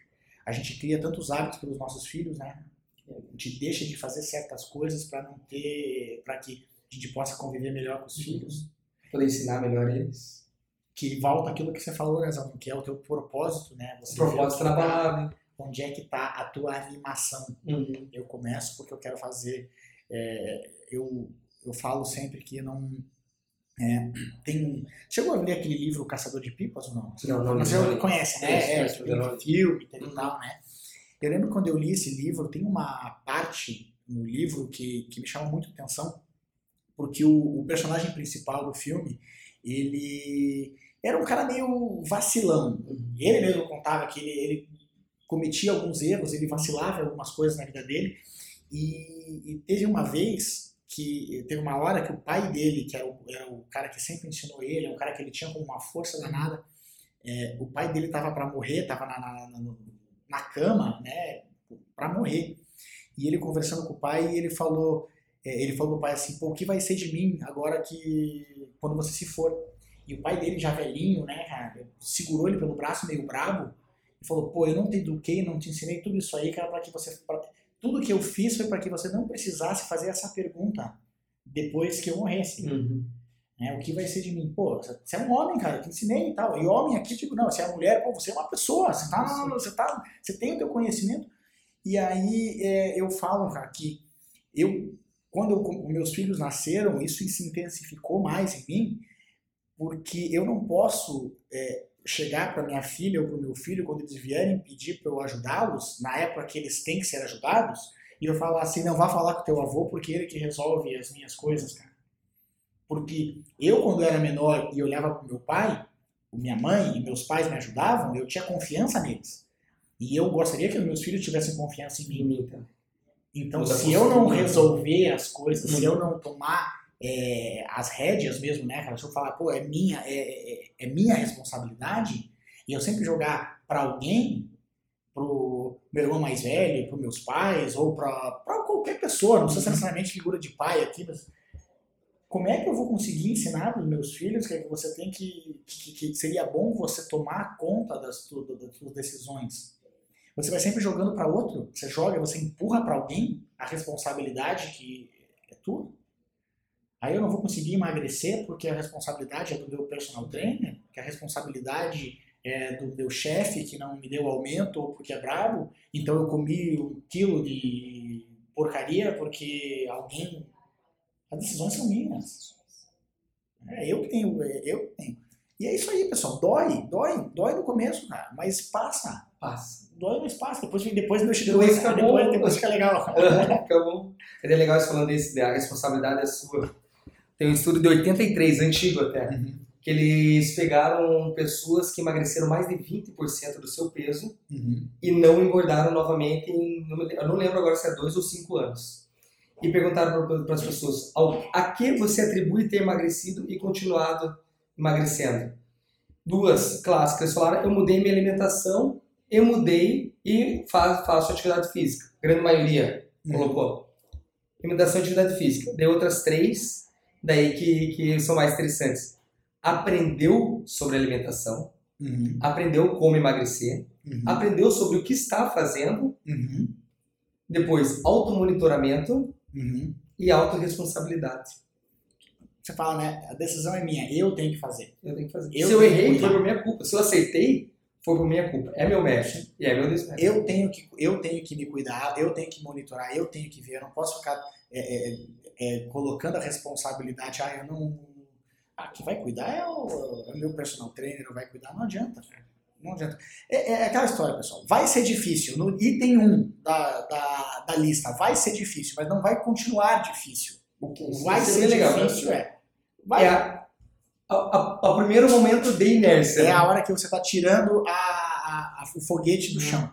A gente cria tantos hábitos pelos nossos filhos, né? A gente deixa de fazer certas coisas para não ter, para que a gente possa conviver melhor com os filhos. Poder ensinar melhor eles. Que volta aquilo que você falou, né, que é o teu propósito, né? O Você propósito na tá- palavra. Onde é que está a tua animação? Uhum. eu começo porque eu quero fazer. É, eu, eu falo sempre que não. é, tem, chegou a ler aquele livro Caçador de Pipas ou não? Não, não, Você não. conhece, né? É, não. um filme teve e tal, né? Eu lembro quando eu li esse livro, tem uma parte no livro que, que me chama muito atenção, porque o, o personagem principal do filme, ele era um cara meio vacilão. Ele mesmo contava que ele, ele cometia alguns erros, ele vacilava algumas coisas na vida dele. E, e teve uma vez que teve uma hora que o pai dele, que era o, era o cara que sempre ensinou ele, é um cara que ele tinha como uma força danada, é, o pai dele estava para morrer, estava na, na, na, na cama, né, para morrer. E ele conversando com o pai, ele falou, é, ele falou pro pai assim, pô, o que vai ser de mim agora que quando você se for? E o pai dele já velhinho, né, cara, segurou ele pelo braço meio brabo e falou, pô, eu não te eduquei, não te ensinei tudo isso aí, cara, para que você pra- tudo que eu fiz foi para que você não precisasse fazer essa pergunta depois que eu morresse. Uhum. Né? O que vai ser de mim? Pô, você é um homem, cara, eu te ensinei e tal. E homem aqui, tipo, não, você é mulher, pô, você é uma pessoa, você, tá, você, tá, você tem o teu conhecimento. E aí é, eu falo, cara, que eu, quando eu, meus filhos nasceram, isso se intensificou mais em mim, porque eu não posso é, chegar para minha filha ou para o meu filho, quando eles vierem pedir para eu ajudá-los, na época que eles têm que ser ajudados, e eu falar assim, não vá falar com teu avô porque ele que resolve as minhas coisas, cara. Porque eu, quando era menor e olhava para meu pai, minha mãe e meus pais me ajudavam, eu tinha confiança neles. E eu gostaria que meus filhos tivessem confiança em mim. Então. Então, se eu não postura. resolver as coisas, se Uhum. eu não tomar é, as rédeas mesmo, né, cara? Se eu falar, pô, é minha, é, é- é minha responsabilidade, e eu sempre jogar para alguém, pro meu irmão mais velho, para meus pais, ou para qualquer pessoa, não precisa ser necessariamente figura de pai aqui, mas como é que eu vou conseguir ensinar para os meus filhos que você tem que, que, que seria bom você tomar conta das, tu- das suas decisões? Você vai sempre jogando para outro. Você joga, você empurra para alguém a responsabilidade que é tua. Aí eu não vou conseguir emagrecer porque a responsabilidade é do meu personal trainer, que a responsabilidade é do meu chefe que não me deu aumento ou porque é brabo, então eu comi um quilo de porcaria porque alguém. As decisões são minhas. É eu que tenho, é eu que tenho. E é isso aí, pessoal. Dói, dói, dói no começo, cara, mas passa. Passa. Dói no espaço. Depois, depois meu Depois fica bom. depois, depois fica legal. fica bom. É legal isso falando desse, a responsabilidade é sua. Tem um estudo de 83, antigo até. Uhum que eles pegaram pessoas que emagreceram mais de 20% do seu peso uhum. e não engordaram novamente em, eu não lembro agora se é dois ou cinco anos. E perguntaram para as pessoas a que você atribui ter emagrecido e continuado emagrecendo. Duas clássicas falaram: eu mudei minha alimentação, eu mudei e faço, faço atividade física. A grande maioria uhum. colocou. Alimentação e atividade física. Dei outras três, daí que, que são mais interessantes aprendeu sobre alimentação, uhum. aprendeu como emagrecer, uhum. aprendeu sobre o que está fazendo, uhum. depois automonitoramento uhum. e autorresponsabilidade. Você fala, né? A decisão é minha, eu tenho que fazer. Eu tenho que fazer. Eu Se eu errei, foi por minha culpa. Se eu aceitei, foi por minha culpa. É meu mérito. E é meu desmérito. Eu tenho, que, eu tenho que me cuidar, eu tenho que monitorar, eu tenho que ver. Eu não posso ficar é, é, é, colocando a responsabilidade. Ah, eu não ah, quem vai cuidar é o, é o meu personal trainer, vai cuidar, não adianta. Não adianta. É, é, aquela história, pessoal. Vai ser difícil. No item 1 da, da, da lista, vai ser difícil, mas não vai continuar difícil. O que vai ser legal, difícil é. Vai, é a, a, a, o primeiro momento de inércia. É né? a hora que você está tirando a, o foguete do hum. chão.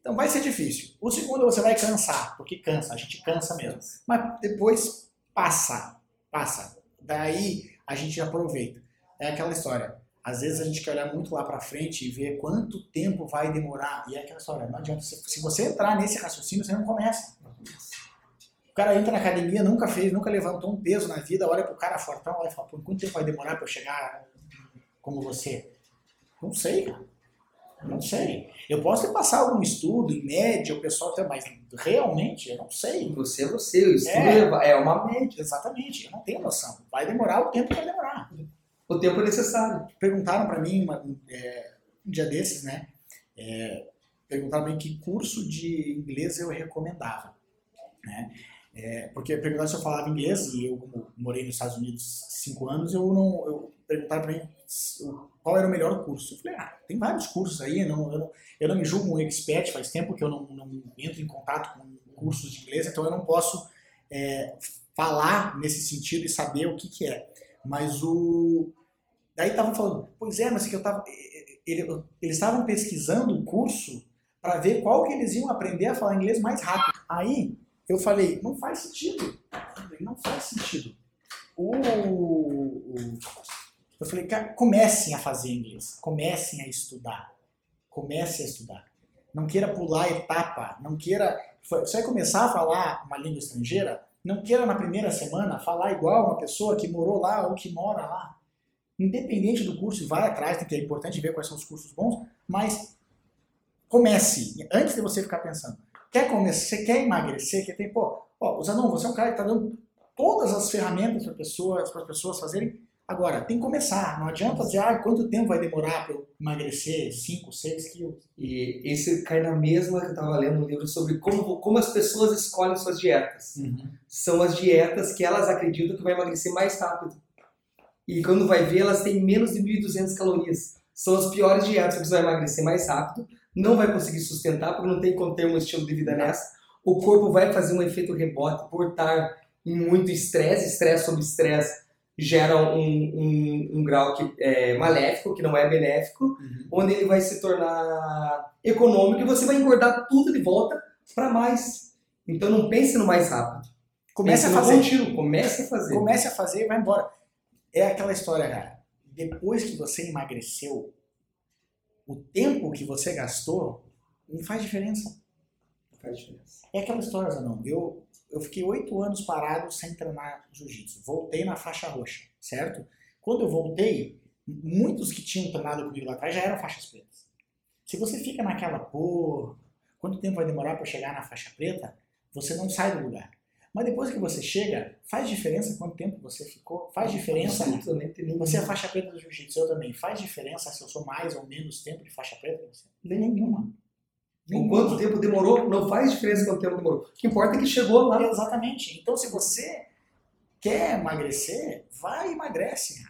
Então vai ser difícil. O segundo você vai cansar, porque cansa, a gente cansa mesmo. Mas depois passa, passa. Daí a gente aproveita. É aquela história. Às vezes a gente quer olhar muito lá para frente e ver quanto tempo vai demorar. E é aquela história, não adianta. Se você entrar nesse raciocínio, você não começa. O cara entra na academia, nunca fez, nunca levantou um peso na vida, olha pro cara fortão e fala, quanto tempo vai demorar para eu chegar como você? Não sei, cara. Não sei. Eu posso passar algum estudo, em média, o pessoal até, mas realmente eu não sei. Você é você, o estudo é, é uma média. Exatamente, eu não tenho noção. Vai demorar o tempo que vai demorar. O tempo é necessário. Perguntaram para mim uma, é, um dia desses, né? É, perguntaram para mim que curso de inglês eu recomendava, né? É, porque perguntaram se eu falava inglês e eu, como morei nos Estados Unidos cinco anos, eu não. Eu, perguntaram para mim qual era o melhor curso. Eu falei, ah, tem vários cursos aí, não, eu não, eu não me julgo um expert, faz tempo que eu não, não entro em contato com cursos de inglês, então eu não posso é, falar nesse sentido e saber o que, que é. Mas o. Daí estavam falando, pois é, mas que eu tava. Ele, eles estavam pesquisando o curso para ver qual que eles iam aprender a falar inglês mais rápido. Aí eu falei, não faz sentido. Não faz sentido. O, o, eu falei, comecem a fazer inglês, comecem a estudar, comecem a estudar. Não queira pular etapa, não queira. Você vai começar a falar uma língua estrangeira, não queira na primeira semana falar igual uma pessoa que morou lá ou que mora lá. Independente do curso, vai atrás, tem que é importante ver quais são os cursos bons, mas comece, antes de você ficar pensando. Quer começar, você quer emagrecer, quer ter, pô, ó, Zanon, você é um cara que está dando todas as ferramentas para pessoas, as pessoas fazerem Agora, tem que começar. Não adianta dizer, ah, quanto tempo vai demorar para eu emagrecer 5, 6 quilos. E esse cai na mesma que eu estava lendo um livro sobre como, como as pessoas escolhem suas dietas. Uhum. São as dietas que elas acreditam que vai emagrecer mais rápido. E quando vai ver, elas têm menos de 1.200 calorias. São as piores dietas, porque você vai emagrecer mais rápido, não vai conseguir sustentar, porque não tem como ter um estilo de vida nessa. O corpo vai fazer um efeito rebote por estar em muito estresse, estresse sobre estresse gera um, um, um grau que é maléfico, que não é benéfico, uhum. onde ele vai se tornar econômico e você vai engordar tudo de volta para mais. Então não pense no mais rápido. Comece pense a fazer. Contínuo, comece a fazer. Comece a fazer e vai embora. É aquela história, cara. Depois que você emagreceu, o tempo que você gastou não faz diferença. Não faz diferença. É aquela história, não. Eu eu fiquei oito anos parado sem treinar jiu-jitsu. Voltei na faixa roxa, certo? Quando eu voltei, muitos que tinham treinado comigo lá atrás já eram faixas pretas. Se você fica naquela, pô, quanto tempo vai demorar para chegar na faixa preta, você não sai do lugar. Mas depois que você chega, faz diferença quanto tempo você ficou? Faz diferença. Absolutamente Você é faixa preta do jiu-jitsu, eu também. Faz diferença se eu sou mais ou menos tempo de faixa preta que você? Nenhuma. O quanto tempo demorou, não faz diferença quanto tempo demorou. O que importa é que chegou lá. Exatamente. Então, se você quer emagrecer, vai e emagrece.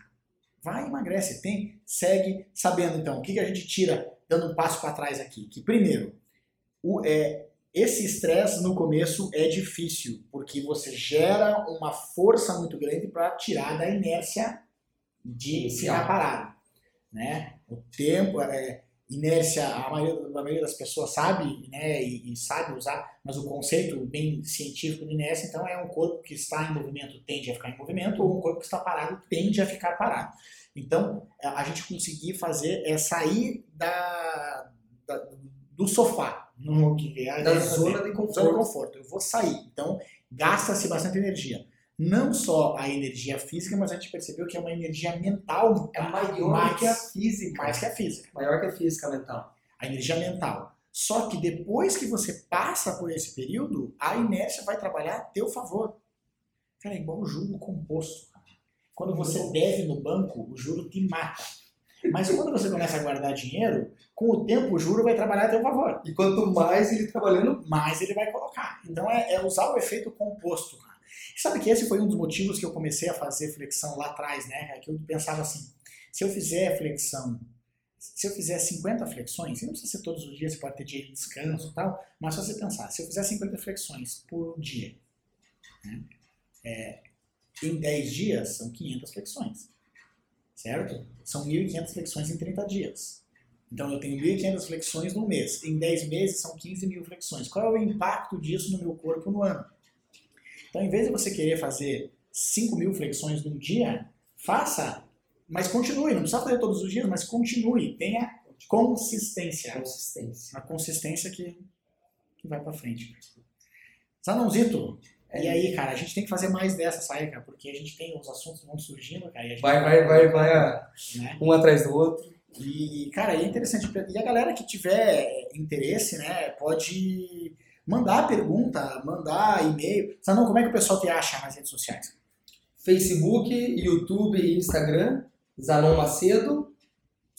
Vai e emagrece. Tem, segue sabendo, então, o que, que a gente tira dando um passo para trás aqui? Que, primeiro, o, é, esse estresse no começo é difícil, porque você gera uma força muito grande para tirar da inércia de ficar parado. Né? O tempo, é, inércia, a maioria, a maioria, das pessoas sabe né, e, e, sabe usar, mas o conceito bem científico de inércia, então, é um corpo que está em movimento tende a ficar em movimento, ou um corpo que está parado tende a ficar parado. Então, a gente conseguir fazer é sair da, da do sofá, no que é da zona de conforto. Zona de conforto. Eu vou sair. Então, gasta-se bastante energia. Não só a energia física, mas a gente percebeu que é uma energia mental. É maior mais, que a física. Mais que a física. Maior que a física mental. A energia mental. Só que depois que você passa por esse período, a inércia vai trabalhar a teu favor. Cara, é igual o juro composto. Quando você deve no banco, o juro te mata. Mas quando você começa a guardar dinheiro, com o tempo o juro vai trabalhar a seu favor. E quanto mais ele trabalhando, mais ele vai colocar. Então é, é usar o efeito composto. Sabe que esse foi um dos motivos que eu comecei a fazer flexão lá atrás, né? Que eu pensava assim, se eu fizer flexão, se eu fizer 50 flexões, e não precisa ser todos os dias, você pode ter dia de descanso e tal, mas se você pensar, se eu fizer 50 flexões por dia, né? é, em 10 dias são 500 flexões certo? São 1.500 flexões em 30 dias. Então eu tenho 1.500 flexões no mês. Em 10 meses são 15 mil flexões. Qual é o impacto disso no meu corpo no ano? Então, em vez de você querer fazer 5 mil flexões num dia, faça, mas continue. Não precisa fazer todos os dias, mas continue. Tenha consistência. Consistência. A consistência que, que vai para frente. Zanãozito, e aí, cara, a gente tem que fazer mais dessas aí, cara, porque a gente tem os assuntos que vão surgindo, cara. vai, vai, vai, vai, né? um atrás do outro. E, cara, é interessante. E a galera que tiver interesse, né, pode mandar pergunta, mandar e-mail. Sabe como é que o pessoal te acha nas redes sociais? Facebook, YouTube e Instagram, Zanon Macedo.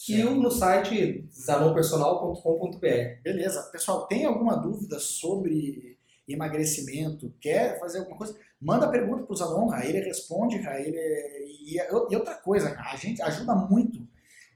E no site zanonpersonal.com.br. Beleza. Pessoal, tem alguma dúvida sobre emagrecimento, quer fazer alguma coisa, manda pergunta para o Zanon, ele responde, cara, ele e, e, outra coisa, a gente ajuda muito,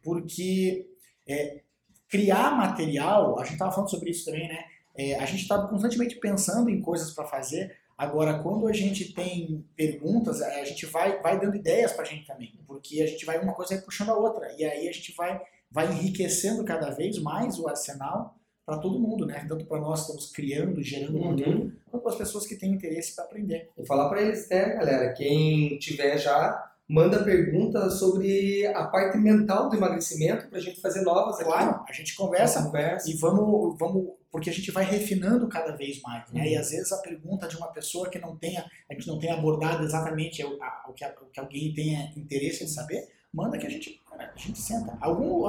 porque é, criar material, a gente estava falando sobre isso também, né? É, a gente estava constantemente pensando em coisas para fazer. Agora, quando a gente tem perguntas, a gente vai, vai dando ideias para a gente também, porque a gente vai uma coisa puxando a outra, e aí a gente vai, vai enriquecendo cada vez mais o arsenal para todo mundo, né? Tanto para nós que estamos criando, gerando uhum. conteúdo, quanto para as pessoas que têm interesse para aprender. Vou falar para eles, né, galera? Quem tiver já, manda perguntas sobre a parte mental do emagrecimento para a gente fazer novas aqui. Claro, a gente conversa, conversa. e vamos, vamos, porque a gente vai refinando cada vez mais, né? Uhum. E às vezes a pergunta de uma pessoa que não tenha, a gente não tenha abordado exatamente o, a, o, que, a, o que alguém tenha interesse em saber, manda que a gente, a gente senta. Algum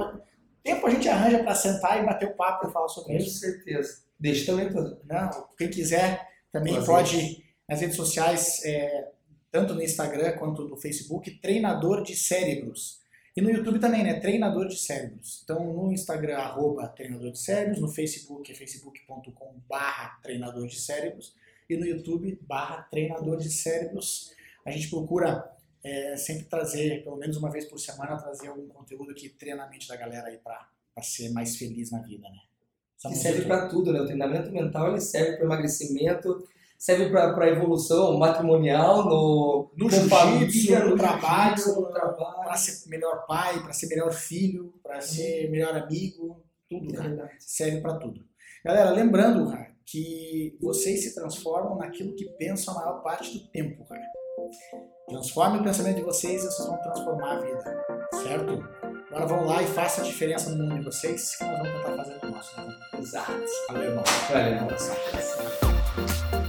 tempo a gente arranja para sentar e bater o papo e falar sobre Com isso. Com certeza. Deixa também tudo. Não, quem quiser também pode nas redes sociais, é, tanto no Instagram quanto no Facebook, Treinador de Cérebros. E no YouTube também, né? Treinador de Cérebros. Então no Instagram, arroba Treinador de Cérebros, no Facebook é facebook.com barra Treinador de Cérebros e no YouTube barra Treinador de Cérebros. A gente procura é, sempre trazer, pelo menos uma vez por semana, trazer algum conteúdo que treina a mente da galera aí para ser mais feliz na vida, né? Que serve para tudo, né? O treinamento mental ele serve para emagrecimento, serve para evolução matrimonial, no, no família, no, no trabalho, para ser melhor pai, para ser melhor filho, para uhum. ser melhor amigo, tudo, cara. Serve para tudo. Galera, lembrando, cara, que vocês se transformam naquilo que pensam a maior parte do tempo, cara. Transforme o pensamento de vocês e vocês vão transformar a vida, certo? Agora vão lá e façam a diferença no mundo de vocês, que nós vamos tentar fazer no nosso. Né? Exato. Valeu, irmão. Valeu, irmão.